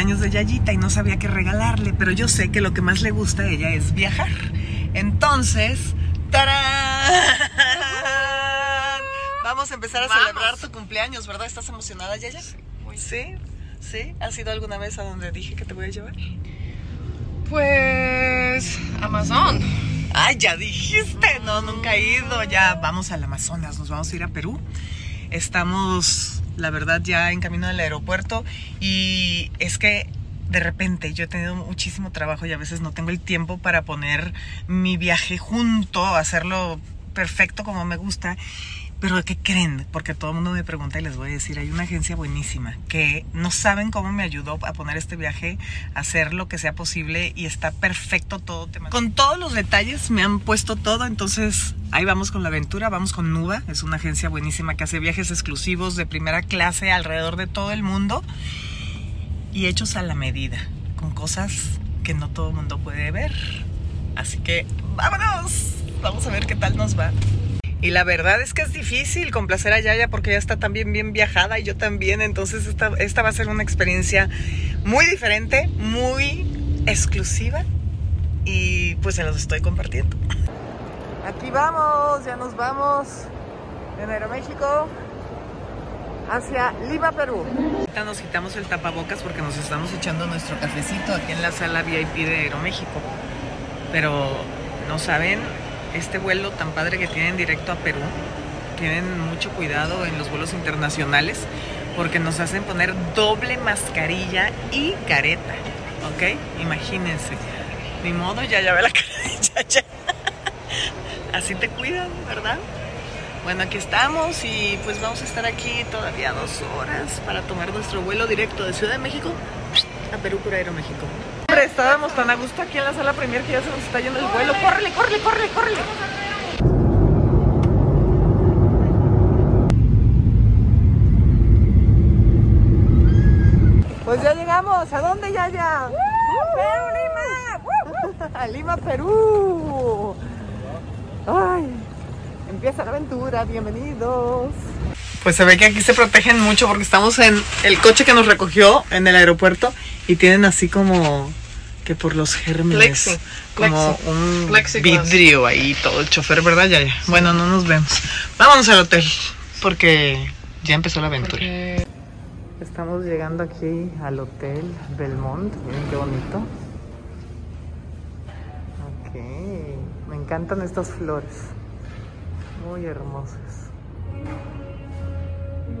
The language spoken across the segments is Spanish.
cumpleaños de Yayita y no sabía qué regalarle, pero yo sé que lo que más le gusta a ella es viajar. Entonces, ¡tarán! Vamos a empezar a Vamos. celebrar tu cumpleaños, ¿verdad? ¿Estás emocionada, Yaya? Sí, sí. ¿Has ido alguna vez a donde dije que te voy a llevar? Pues. Amazon. Ay, ya dijiste. No, nunca he ido. Ya vamos al Amazonas, nos vamos a ir a Perú. Estamos, la verdad, ya en camino del aeropuerto y es que de repente yo he tenido muchísimo trabajo y a veces no tengo el tiempo para poner mi viaje junto, hacerlo perfecto como me gusta. Pero ¿qué creen? Porque todo el mundo me pregunta y les voy a decir, hay una agencia buenísima que no saben cómo me ayudó a poner este viaje, a hacer lo que sea posible y está perfecto todo. Con todos los detalles me han puesto todo, entonces ahí vamos con la aventura, vamos con Nuba, es una agencia buenísima que hace viajes exclusivos de primera clase alrededor de todo el mundo y hechos a la medida, con cosas que no todo el mundo puede ver. Así que vámonos, vamos a ver qué tal nos va. Y la verdad es que es difícil complacer a Yaya porque ella está también bien viajada y yo también. Entonces esta, esta va a ser una experiencia muy diferente, muy exclusiva y pues se los estoy compartiendo. Aquí vamos, ya nos vamos en Aeroméxico hacia Lima, Perú. Ahorita nos quitamos el tapabocas porque nos estamos echando nuestro cafecito aquí en la sala VIP de Aeroméxico. Pero no saben este vuelo tan padre que tienen directo a Perú. Tienen mucho cuidado en los vuelos internacionales porque nos hacen poner doble mascarilla y careta. ¿Ok? Imagínense. Ni modo, ya ya ve la cara de Yaya. Así te cuidan, ¿verdad? Bueno, aquí estamos y pues vamos a estar aquí todavía dos horas para tomar nuestro vuelo directo de Ciudad de México a Perú por Aeroméxico. Hombre, estábamos tan a gusto aquí en la sala premier que ya se nos está yendo el vuelo. ¡Córrele, córrele, córrele, córrele! Pues ya llegamos. ¿A dónde ya ya? ¡Perú, Lima! ¡A Lima, Perú! ¡Ay! Empieza la aventura, bienvenidos. Pues se ve que aquí se protegen mucho porque estamos en el coche que nos recogió en el aeropuerto y tienen así como que por los gérmenes, Plexi, como plexi, un vidrio ahí todo el chofer, ¿verdad? Ya, ya. Bueno, no nos vemos. Vámonos al hotel porque ya empezó la aventura. Porque Estamos llegando aquí al Hotel Belmont. Miren qué bonito. Ok. Me encantan estas flores. Muy hermosas.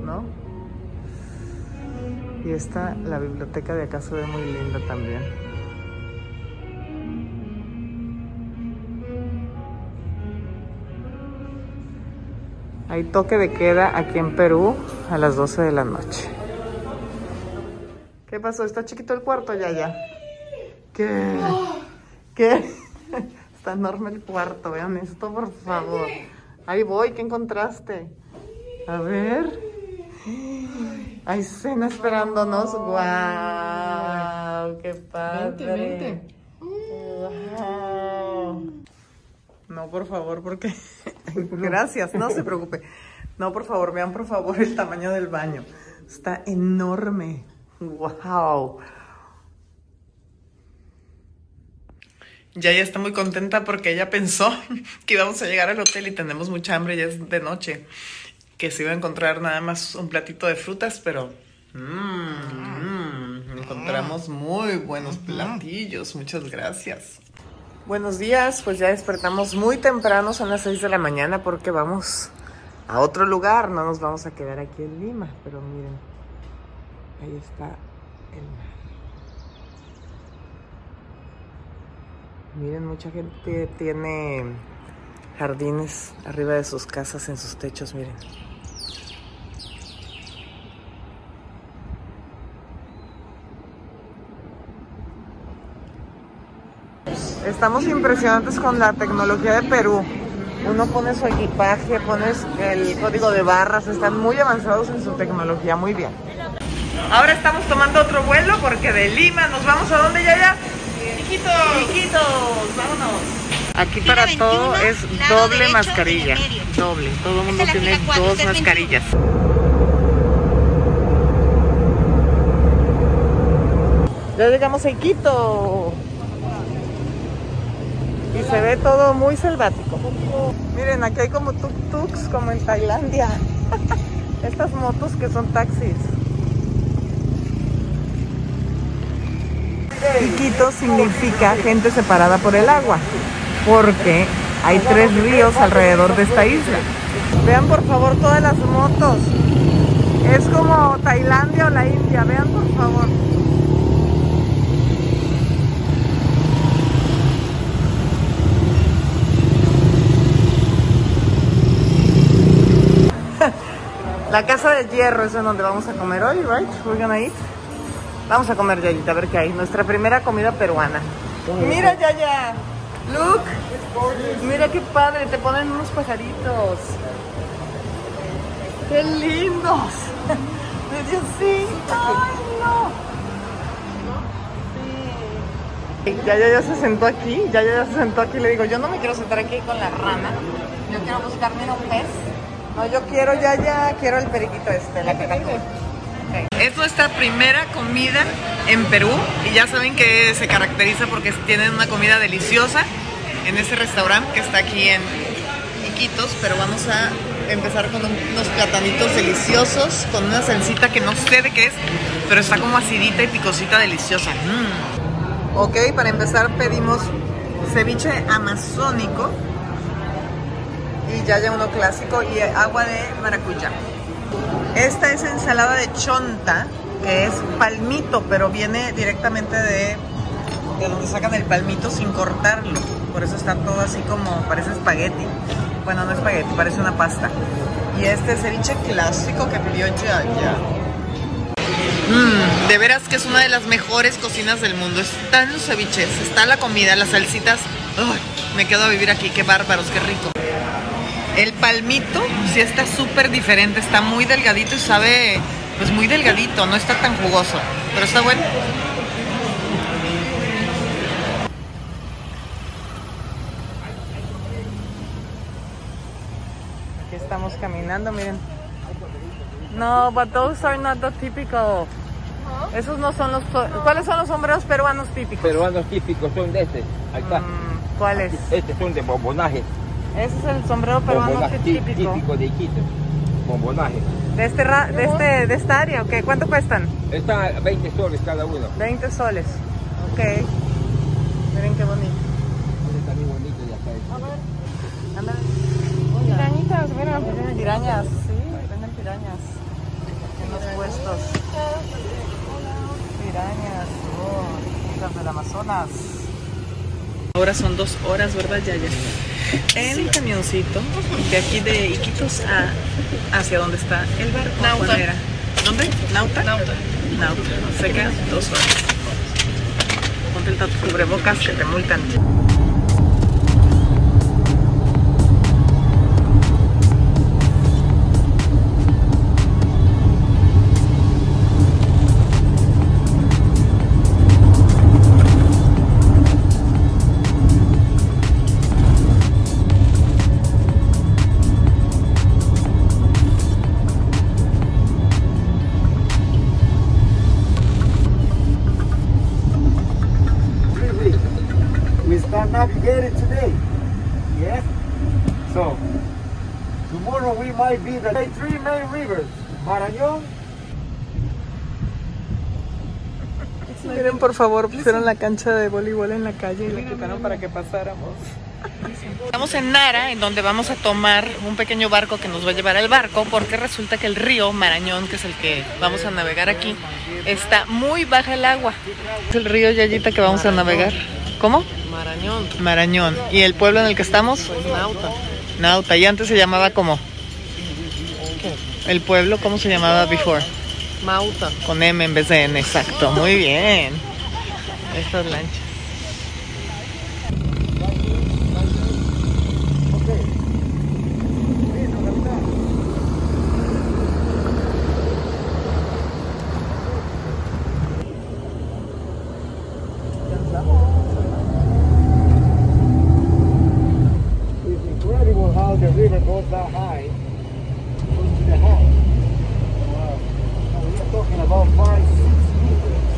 ¿No? Y esta, la biblioteca de acá se ve muy linda también. Hay toque de queda aquí en Perú a las 12 de la noche. ¿Qué pasó? ¿Está chiquito el cuarto ya ya? ¿Qué? ¿Qué? Está enorme el cuarto, vean esto, por favor. Ahí voy, ¿qué encontraste? A ver. Hay cena esperándonos. ¡Guau! ¡Qué padre! Vente, vente. Guau. No, por favor, porque... Gracias, no se preocupe. No, por favor, vean por favor el tamaño del baño. Está enorme. ¡Wow! Ya ella está muy contenta porque ella pensó que íbamos a llegar al hotel y tenemos mucha hambre, ya es de noche. Que se iba a encontrar nada más un platito de frutas, pero mm, mm, encontramos muy buenos platillos. Muchas gracias. Buenos días, pues ya despertamos muy temprano, son las 6 de la mañana porque vamos a otro lugar, no nos vamos a quedar aquí en Lima, pero miren, ahí está el mar. Miren, mucha gente tiene jardines arriba de sus casas, en sus techos, miren. Estamos impresionantes con la tecnología de Perú. Uno pone su equipaje, pones el código de barras, están muy avanzados en su tecnología, muy bien. Ahora estamos tomando otro vuelo porque de Lima nos vamos a dónde ya ya. Chiquitos. Chiquitos, vámonos. Aquí para todo es doble mascarilla. Doble, todo el mundo tiene dos mascarillas. Ya llegamos a Iquito. Se ve todo muy selvático. Miren, aquí hay como tuk-tuks, como en Tailandia. Estas motos que son taxis. Iquito significa gente separada por el agua, porque hay tres ríos alrededor de esta isla. Vean por favor todas las motos. Es como Tailandia o la India, vean por favor. La casa de hierro es en donde vamos a comer hoy, right? We're gonna eat. Vamos a comer Yayita, a ver qué hay. Nuestra primera comida peruana. Mira Yaya. Look. Mira qué padre, te ponen unos pajaritos. ¡Qué lindos! Diosito, ¡ay no! Sí. Ya, ya, ya se sentó aquí, ya, ya, ya se sentó aquí. Le digo, yo no me quiero sentar aquí con la rana. Yo quiero buscarme un pez. No, yo quiero ya, ya, quiero el periquito este, la cacatúa. Es nuestra primera comida en Perú y ya saben que se caracteriza porque tienen una comida deliciosa en ese restaurante que está aquí en Iquitos, pero vamos a empezar con unos platanitos deliciosos, con una salsita que no sé de qué es, pero está como acidita y picosita deliciosa. Mm. Ok, para empezar pedimos ceviche amazónico y ya ya uno clásico y agua de maracuyá. Esta es ensalada de chonta, que es palmito, pero viene directamente de, de donde sacan el palmito sin cortarlo. Por eso está todo así como, parece espagueti. Bueno, no espagueti, parece una pasta. Y este ceviche clásico que pidió Yaya. Mmm, de veras que es una de las mejores cocinas del mundo. Están los ceviches, está la comida, las salsitas. Me quedo a vivir aquí, qué bárbaros, qué rico. El palmito sí está súper diferente, está muy delgadito y sabe, pues muy delgadito, no está tan jugoso, pero está bueno. Aquí estamos caminando, miren. No, but those are not the typical. Esos no son los. ¿Cuáles son los sombreros peruanos típicos? Peruanos típicos son de este. Ahí está. Mm, ¿Cuáles? Estos son de bombonaje. Ese es el sombrero peruano típico. típico de Iquitos. Bombonaje. ¿De, este ra- de, este, ¿De esta área? ¿ok? ¿Cuánto cuestan? Está a 20 soles cada uno. 20 soles. Ok. Miren qué bonito. Está bien bonito de acá. Ándale. Pirañitas, mira. Miren pirañas, sí, venden pirañas en los puestos. Pirañas, oh, las del Amazonas. Ahora son dos horas, ¿verdad, Yaya? En el camioncito, de aquí de Iquitos a hacia donde está el barco. Nauta. ¿Dónde? ¿Nauta? Nauta. Nauta. Se quedan dos horas. Ponte el cubrebocas que te multan. Today. Yes? So, tomorrow we might be the three main rivers. Marañón, Miren, por favor, pusieron la cancha de voleibol en la calle y la quitaron para que pasáramos. Estamos en Nara, en donde vamos a tomar un pequeño barco que nos va a llevar al barco, porque resulta que el río Marañón, que es el que vamos a navegar aquí, está muy baja el agua. Es el río Yayita que vamos a navegar. ¿Cómo? Marañón. Marañón. ¿Y el pueblo en el que estamos? Pues Nauta. Nauta. ¿Y antes se llamaba cómo? ¿El pueblo cómo se llamaba before? Mauta. Con M en vez de N, exacto. Muy bien. Estas lanchas. it's incredible how the river goes that high. Goes to the house. Wow. And we are talking about five, six meters.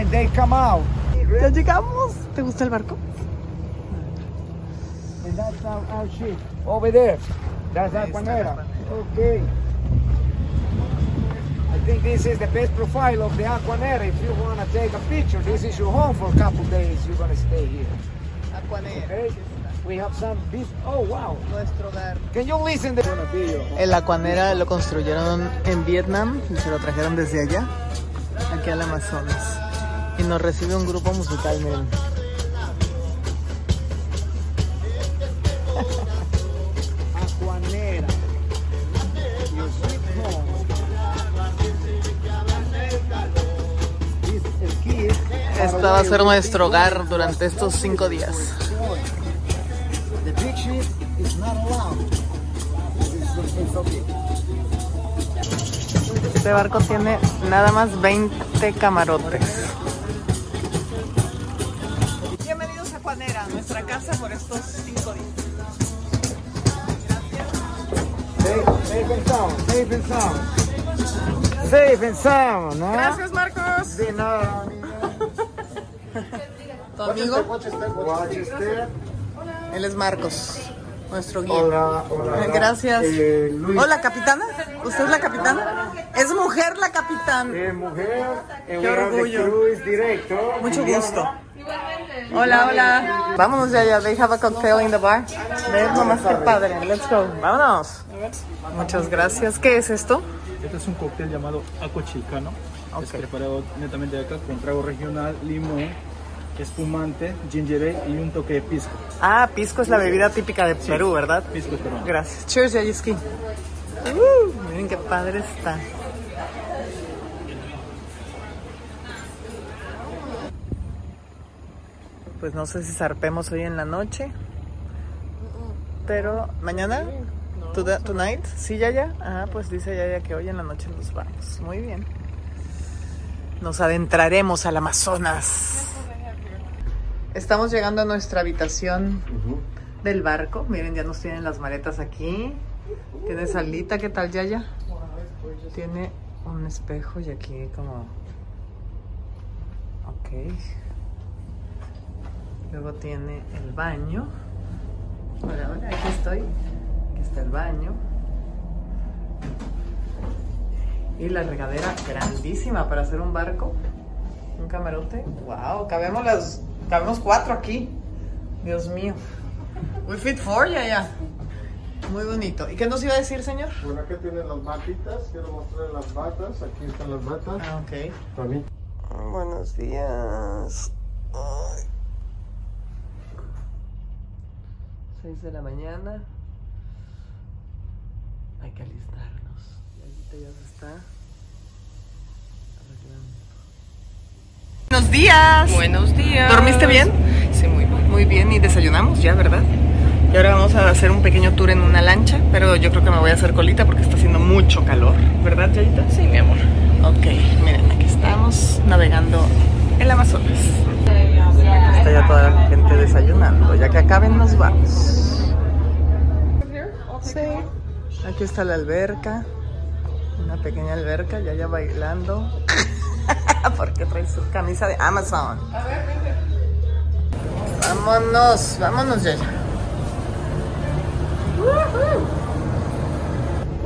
and they come out. Ya llegamos. ¿Te gusta el barco? And that's our, our ship over there. That's Ahí está Aquanera. la Okay. I think this is the best profile of the Aquanera. If you want to take a picture, this is your home for a couple days. You're going to stay here. Okay? We have some beef. Oh, wow. Nuestro hogar. Can you listen to. El Aquanera lo construyeron en Vietnam y se lo trajeron desde allá, aquí al Amazonas. Y nos recibe un grupo musical, miren. Esta va a ser nuestro hogar durante estos cinco días. Este barco tiene nada más 20 camarotes. Safe, and sound. Safe and sound. Safe and sound, ¿no? Gracias, Marcos. De nada, Tu amigo, Rochester. él es Marcos, nuestro guía. Hola, hola. Gracias. Eh, Luis. Hola, capitana. ¿Usted es la capitana? Es mujer la capitana. Eh, mujer. Qué orgullo. cruise director. Mucho gusto. Hola, hola. Vámonos ya, ya. They have a cocktail in the bar. Ve nomás qué padre. Let's go. Vámonos. Muchas gracias. ¿Qué es esto? Este es un cóctel llamado Aqua Chilcano. Ok. Es preparado netamente de acá con trago regional, limón, espumante, ginger ale y un toque de pisco. Ah, pisco es la bebida típica de Perú, ¿verdad? Pisco es peruano. Gracias. Cheers, Yayiski. Uh, miren qué padre está. Pues no sé si zarpemos hoy en la noche. Pero mañana, tonight, sí, Yaya. Ah, pues dice Yaya que hoy en la noche nos vamos. Muy bien. Nos adentraremos al Amazonas. Estamos llegando a nuestra habitación del barco. Miren, ya nos tienen las maletas aquí. Tiene salita, ¿qué tal, Yaya? Tiene un espejo y aquí como... Ok. Luego tiene el baño. Hola, hola, aquí estoy. Aquí está el baño. Y la regadera grandísima para hacer un barco. Un camarote. Wow, cabemos las. Cabemos cuatro aquí. Dios mío. We fit four, ya, ya. Muy bonito. ¿Y qué nos iba a decir, señor? Bueno, aquí tienen las batitas. Quiero mostrarles las batas. Aquí están las batas. Ah, ok. También. Buenos días. Ay. 6 de la mañana. Hay que alistarnos. Y ahorita ya se está arreglando. Buenos días. Buenos días. ¿Dormiste bien? Sí, muy bien. Muy bien, y desayunamos ya, ¿verdad? Y ahora vamos a hacer un pequeño tour en una lancha, pero yo creo que me voy a hacer colita porque está haciendo mucho calor, ¿verdad, Yayita? Sí, mi amor. Ok, miren, aquí estamos navegando el Amazonas. Aquí está ya toda la gente desayunando. Ya que acaben, nos vamos. Sí. Aquí está la alberca. Una pequeña alberca, ya ya bailando. Porque trae su camisa de Amazon. Vámonos, vámonos, ya.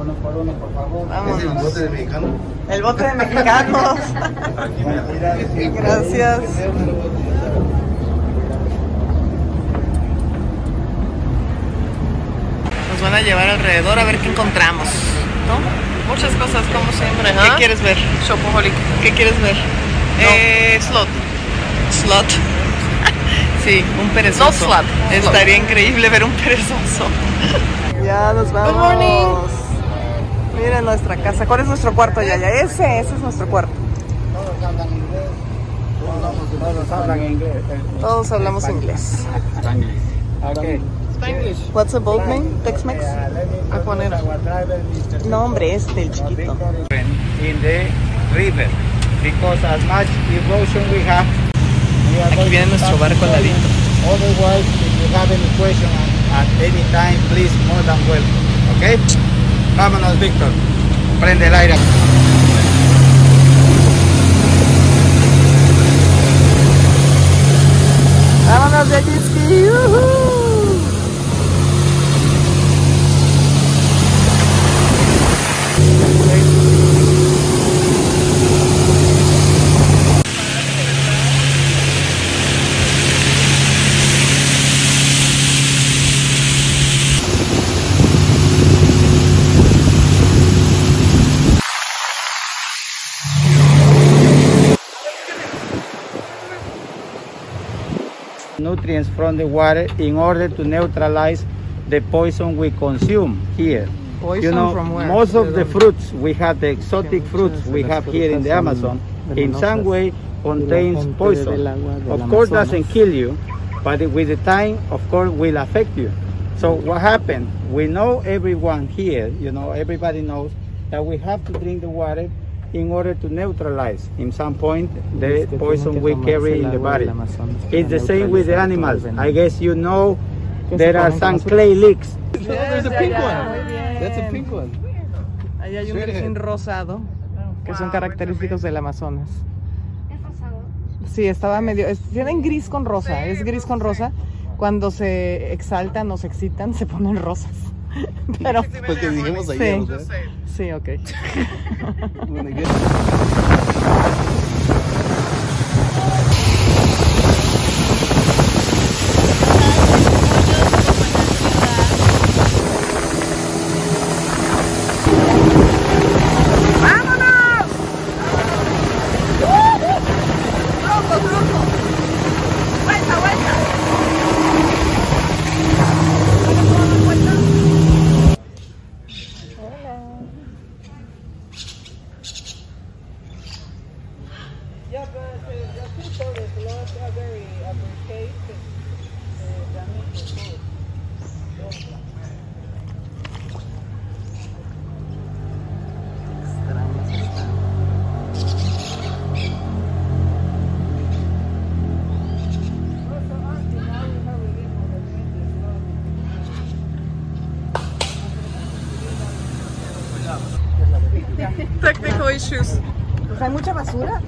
Uno por uno, por favor. Vámonos. de mexicano? El bote de mexicanos. Gracias. Van a llevar alrededor a ver qué encontramos. ¿No? Muchas cosas, como siempre. ¿Qué ¿ah? quieres ver? Shopaholic. ¿Qué quieres ver? Eh, slot. Slot. sí, un perezoso. No slot, Estaría increíble ver un perezoso. ya nos vamos. morning. Miren nuestra casa. ¿Cuál es nuestro cuarto, Yaya? Ese, ese es nuestro cuarto. Todos hablan inglés. Todos hablan inglés. Todos hablamos inglés. Okay. Spanglish. What's the boat name? Tex-Mex? Aquanera. No, hombre, este, el chiquito. In the river. Because as much erosion we have, Aquí viene nuestro barco al ladito. Otherwise, if you have any question at any time, please, more than welcome. Okay? Vámonos, Víctor. Prende el aire. Vámonos de jet ski. Nutrients from the water in order to neutralize the poison we consume here. Poison you know, from where? most of the fruits we have, the exotic fruits we have here in the Amazon, in some way contains poison. Of course, doesn't kill you, but with the time, of course, will affect you. So what happened? We know everyone here, you know, everybody knows that we have to drink the water in order to neutralize, in some point, the poison we carry in the body. It's the same with the animals. I guess you know there are some clay licks There's a pink one. That's a pink one. Ahí hay un delfín rosado que son característicos del Amazonas. ¿Es rosado? Sí, estaba medio. es- tienen gris con rosa, es gris con rosa. Cuando se exaltan o se excitan, se ponen rosas. Pero. Porque dijimos ayer, Sí, ¿verdad? sí, ok. When they get- Technical issues. Pues hay mucha basura.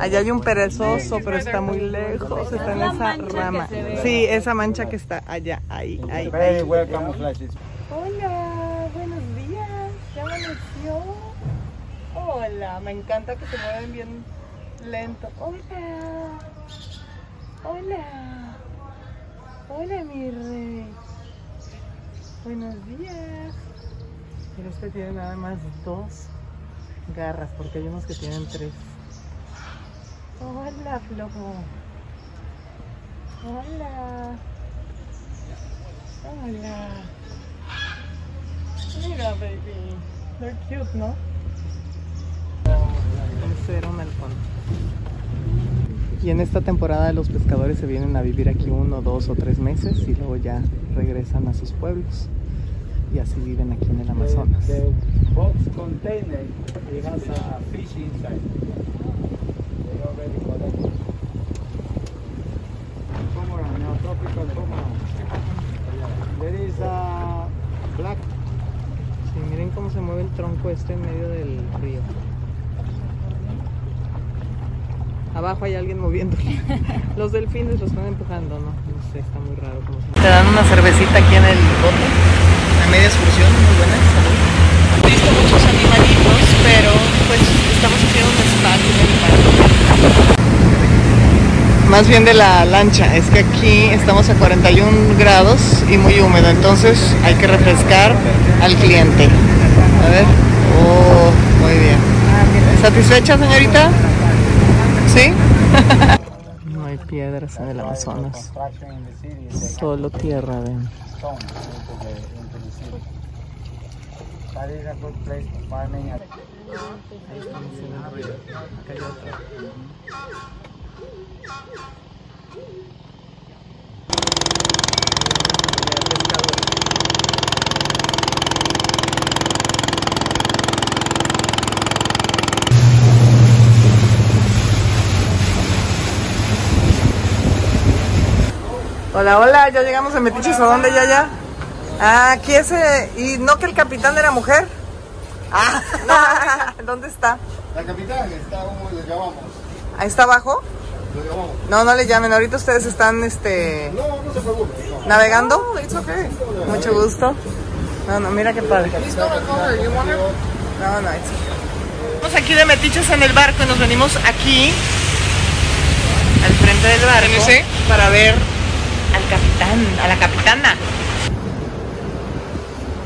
Allá hay un perezoso, pero está muy lejos. Está en esa rama. Sí, esa mancha que está allá, ahí, ahí. Hola, buenos días. ¿Ya amaneció? Hola, me encanta que se mueven bien lento. Hola. Hola. Hola, mi rey. Buenos días. Pero este tiene nada más dos garras, porque hay unos que tienen tres. Hola, flojo. Hola. Hola. Mira, baby. They're cute, ¿no? El cero melcón. Y en esta temporada los pescadores se vienen a vivir aquí uno, dos o tres meses y luego ya regresan a sus pueblos. Y así viven aquí en el Amazonas. The box container, it has a fish inside. They already collected. Cormorant, neotropical cormorant. There is a black Sí, miren cómo este en medio del río. Abajo hay alguien moviéndolo. Los delfines lo están empujando, ¿no? No sé, está muy raro cómo se Te dan una cervecita aquí en el bote. A media excursión, muy buena. Salud. He visto muchos animalitos, pero pues estamos haciendo un parque. Más bien de la lancha, es que aquí estamos a 41 grados y muy húmedo, entonces hay que refrescar al cliente. A ver. Oh, muy bien. ¿Satisfecha, señorita? ¿Sí? No hay piedras en el Amazonas. Solo tierra, ven into the, into the city. That is a good place for farming. Ahí estamos en el río. Acá hay otro. Hola, hola, ya llegamos a Metiches, ¿a dónde ya ya? Ah, aquí ese, y no que el capitán era mujer. Ah, ¿dónde está? La capitán está como le llamamos. Ahí está abajo. Le llamamos. No, no le llamen, ahorita ustedes están este No, no se preocupe. no. navegando. It's okay. Mucho gusto. No, no, mira qué padre. No, no, it's okay. Estamos aquí de metiches en el barco y nos venimos aquí al frente del barco para ver capitán, a la capitana.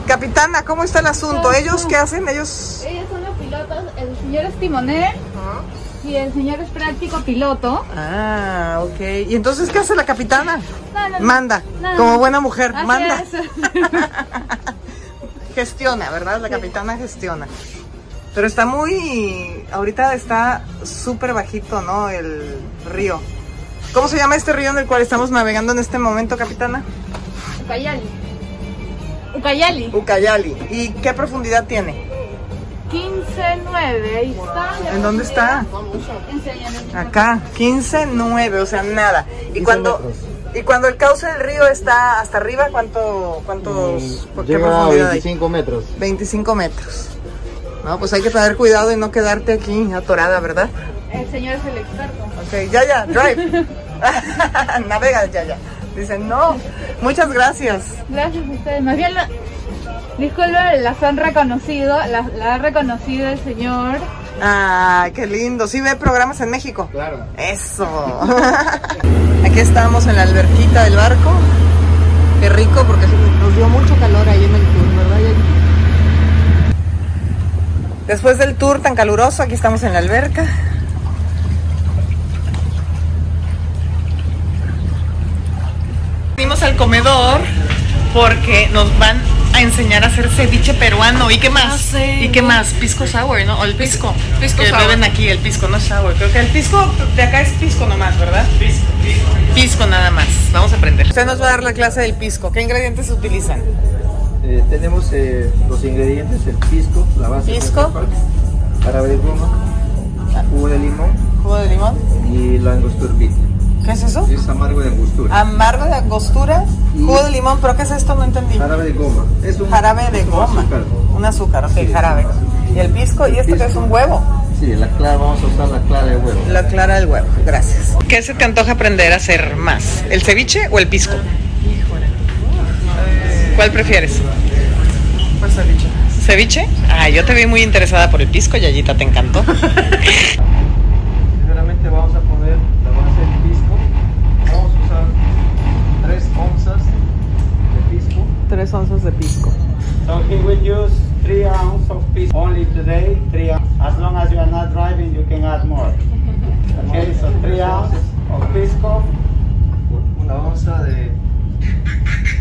Capitana, ¿cómo está el asunto? ¿Ellos qué hacen? Ellos Ellos son los pilotos, el señor es timonel y el señor es práctico piloto. Ah, ok. ¿Y entonces qué hace la capitana? No, no, no. Manda, como buena mujer, Así manda. es. gestiona, ¿verdad? La capitana gestiona. Pero está muy, ahorita está súper bajito, ¿no? El río. ¿Cómo se llama este río en el cual estamos navegando en este momento, capitana? Ucayali. Ucayali. Ucayali. ¿Y qué profundidad tiene? 15-9, ahí está. ¿En dónde está? Acá, 15, 9, o sea, nada. Y cuando y cuando el cauce del río está hasta arriba, ¿cuánto cuántos qué Llega a profundidad hay? 25 metros. 25 metros. No, pues hay que tener cuidado y no quedarte aquí atorada, ¿verdad? El señor es el experto. Ok, ya, ya, drive. Navega, ya, ya. Dicen, no, muchas gracias. Gracias a ustedes. Más bien, la... disculpen, las han reconocido, la, la ha reconocido el señor. Ah, qué lindo. ¿Sí ve programas en México? Claro. Eso. Aquí estamos en la alberquita del barco. Qué rico porque nos dio mucho calor ahí en el tour, ¿verdad? Después del tour tan caluroso, aquí estamos en la alberca. Venimos al comedor porque nos van a enseñar a hacer ceviche peruano. ¿Y qué más? ¿Y qué más? Pisco sour, ¿no? O el pisco. Pisco que sour. beben aquí, el pisco, no sour. Creo que el pisco de acá es pisco nomás, ¿verdad? Pisco, pisco. Pisco nada más. Vamos a aprender. Usted nos va a dar la clase del pisco. ¿Qué ingredientes se utilizan? Eh, tenemos eh, los ingredientes, el pisco, la base Pisco. jarabe de goma, jugo de limón Jugo de limón. y la angostura bitter. ¿Qué es eso? Es amargo de angostura. Amargo de angostura, jugo de limón, pero ¿qué es esto? No entendí. Jarabe de goma. Es un Jarabe de es un goma. azúcar. Un azúcar, ok, Sí. jarabe. Y el pisco, ¿y esto que es Pisco. un huevo? Sí, la clara, vamos a usar la clara de huevo. La clara del huevo, gracias. ¿Qué se te antoja aprender a hacer más? ¿El ceviche o el pisco? ¿Cuál prefieres? Pues ceviche. ¿Ceviche? Ah, yo te vi muy interesada por el pisco, Yayita, ¿te encantó? Tres onzas de pisco. So he will use three ounces of pisco only today. Three ounces. As long as you are not driving, you can add more. Okay, so three ounces of pisco, Una onza de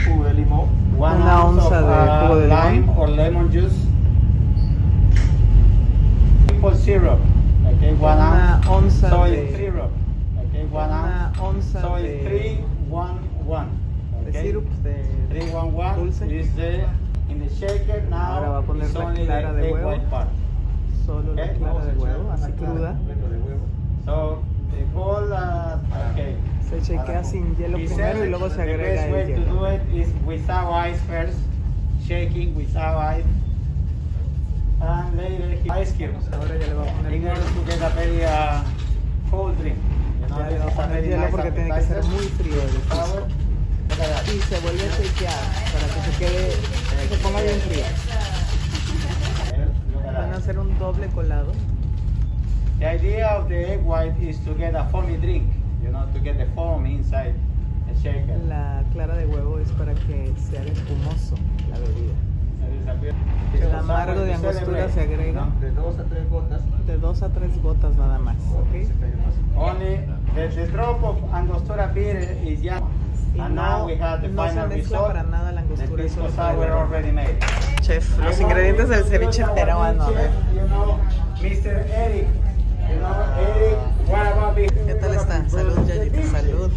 jugo de limón. one Una ounce onza of de uh, jugo de lime limón. or lemon juice. Maple syrup. Okay, one Una ounce. onza Soy de- syrup. Okay, one Una ounce. onza Soy de- three, one, one. De Okay. sirup de... 311 Dulce. is the in the shaker now. Ahora va a poner la only clara the de egg huevo. white part. Solo la Ok, clara de huevo, la así cruda. de. So the whole uh, okay. Se chequea sin hielo He primero y luego se the agrega best way el to hielo. do it is without ice first, shaking without ice, and later he- ice cubes Ahora ya le va a poner in order to get a very uh, cold drink. Poner very hielo porque tiene que ser muy frío el Y se vuelve a chequear para que se quede, se ponga bien fría. Van a hacer un doble colado. The idea of the egg white is to get a foamy drink, you know, to get the foam inside the shaker. La clara de huevo es para que se haga espumoso la bebida. El amargo de angostura se agrega De dos a tres gotas. de dos a tres gotas nada más. ¿ok? Only the, the drop of angostura beer is just, and no, now we have the no se final mezcla result. para nada la The pisco sour already made. Chef, los ingredientes del ceviche peruano. a ver. You know, Mr. Eric. You know, Eric, what about the ¿Qué tal está? Salud, Yayito, salud.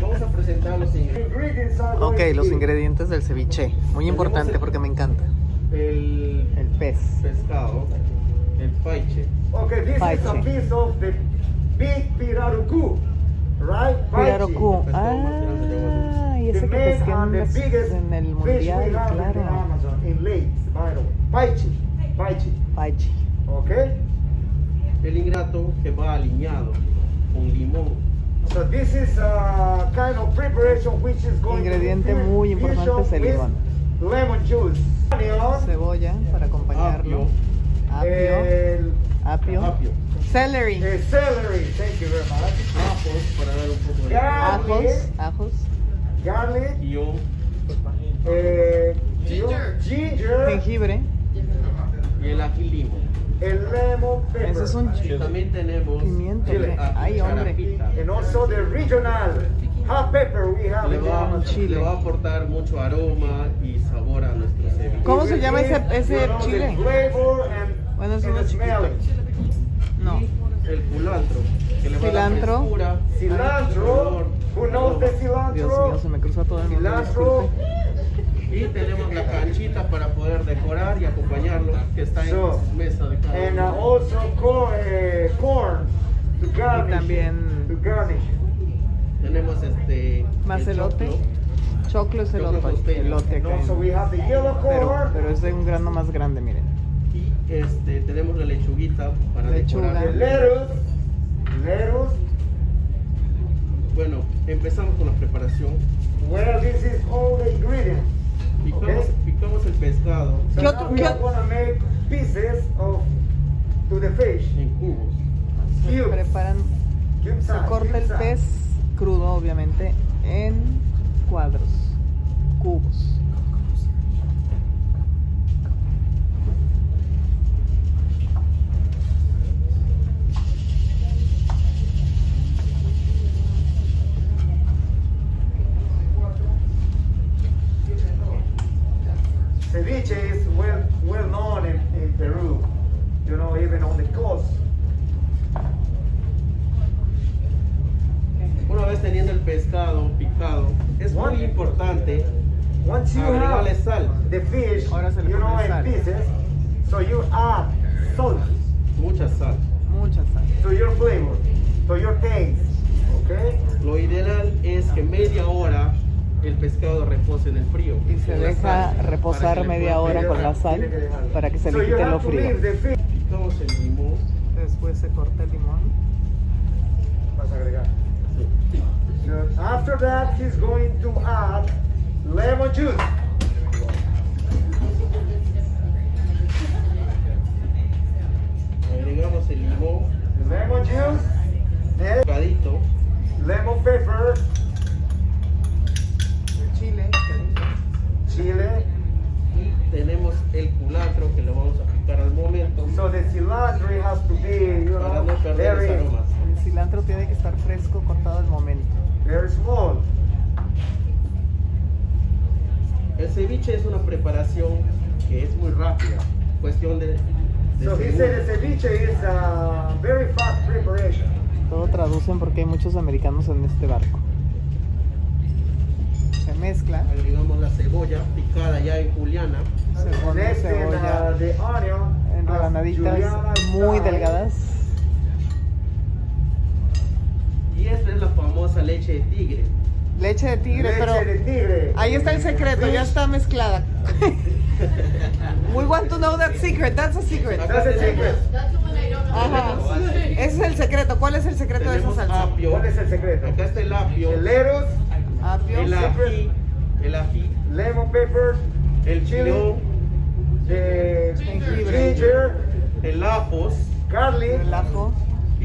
Vamos a presentar los ingredientes. Ok, los ingredientes del ceviche. Muy importante porque me encanta. El El pez. pescado, el paiche. Okay, this is a Paiche. piece of the big pirarucu, right? Pirarucu. Paiche. Ah, y The ese que main pesqué en, el mundial, have in the claro. Amazon, in lakes, by the way. Paiche, paiche, Paichi. okay? El ingrato que va alineado con limón. So this is a kind of preparation which is going Ingrediente to be muy importante es el limón. Lemon juice. Cebolla para acompañarlo. Apio. el Apio. Apio. Celery. el celery, thank you very much. Ajos para dar un poco de Ajos. Ajos. Garlic, guion. eh, ginger, ginger, Jengibre. y el ají limo. el lemon pepper. Eso es un Y también tenemos Pimiento, ¿qué? ají Ay, hombre. And also the regional hot pepper we have Le va, Amazon. chile. le va a aportar mucho aroma y sabor a nuestro ceviche. ¿Cómo se llama ese, ese chile? flavor and, Bueno, es uno chiquito. No. Y el culantro, que le va a Cilantro. Cilantro, who knows the Dios mío, cilantro? se me cruza todo el. Cilantro. Y tenemos la canchita para poder decorar y acompañarlo, que está en So, mesa de cada and uh, also corn, eh, corn to garnish. también- To garnish. Tenemos este. Más el elote. choclo. Choclo es elote. Elote acá. also en- we have the yellow Pero, corn, pero es de un grano más grande, miren. Este, tenemos la lechuguita para Lechuga. decorar. lettuce, lettuce. Bueno, empezamos con la preparación. Well, this is all the ingredients. Picamos, Okay. picamos el pescado So ¿Qué now otro- we qué are otro- gonna make pieces of to the fish. en cubos. Se Cubes. preparan, Cube se size, corta cube el size. pez crudo, obviamente, en cuadros, cubos. The fish, Ahora se le you know, in pieces, so you add salt mucha sal. Mucha sal. to your flavor, to your taste. Okay? Lo ideal es que media hora el pescado repose en el frío. Y se deja sal, reposar media hora con la sal para que se So le you quite lo frío. leave the fish. Picamos el limón. Después se corta el limón. Vas a agregar. After that, he's going to add lemon juice. Lemon juice, picadito, lemon pepper, El chile. chile. y tenemos el culantro que lo vamos a picar al momento So the cilantro has to be, you para know, no perder los very, aromas. El cilantro tiene que estar fresco, cortado al momento. very small. El ceviche es una preparación que es muy rápida, cuestión de So he said the ceviche is a very fast preparation. Todo traducen porque hay muchos americanos en este barco. Se mezcla. Agregamos la cebolla picada ya en juliana. Cebolla onion, en as rebanaditas muy delgadas. Y esta es la famosa leche de tigre. Leche de tigre, Leche pero de tigre. ahí está el secreto, ya está mezclada. We want to know that secret, that's a secret. Acá That's a secret. Ajá. Ese es el secreto. ¿Cuál es el secreto de esa salsa? apio. ¿Cuál es el secreto? Acá está el apio, El lettuce, Apio. el ají, el ají, lemon pepper, el chilón, the Jengibre. ginger, el ajos garlic, El ajo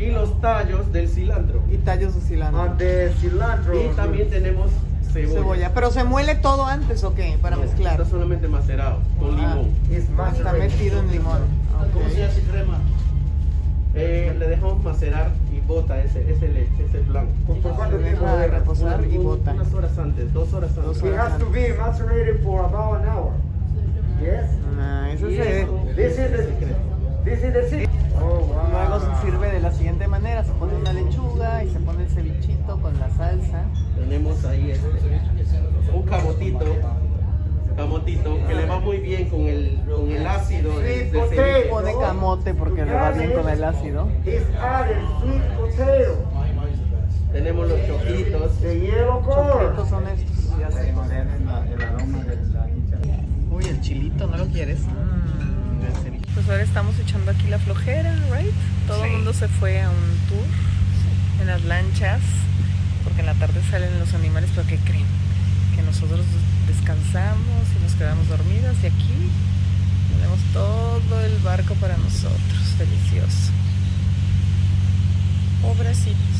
y los tallos del cilantro. y tallos de cilantro. and the cilantro. Y también tenemos cebolla. Cebolla. Pero se muele todo antes o qué? Para No, mezclar. Está solamente macerado con Ah. limón. Is Está metido en limón. ¿Cómo Ok. se hace crema? Eh, le dejamos macerar y bota ese, ese leche, ese blanco. ¿Por por cuánto tiempo debe? reposar y bota. Unas horas antes, dos horas antes. It has to be macerated for about an hour. Yes? Ah, eso Y se This is ese es el the secreto. Oh, Luego se sirve de la siguiente manera, se pone una lechuga y se pone el cevichito con la salsa. Tenemos ahí este, un camotito, camotito que le va muy bien con el, con el ácido de, de. Pone camote porque le va bien con el ácido. Sweet. Tenemos los choquitos. The yellow corn. Choclitos son estos. Ya sé. Uy, el chilito, ¿no lo quieres? Pues ahora estamos echando aquí la flojera, ¿right? Todo el mundo se fue a un tour en las lanchas, porque en la tarde salen los animales, pero ¿qué creen? Que nosotros descansamos y nos quedamos dormidas y aquí tenemos todo el barco para nosotros, delicioso. Pobrecito.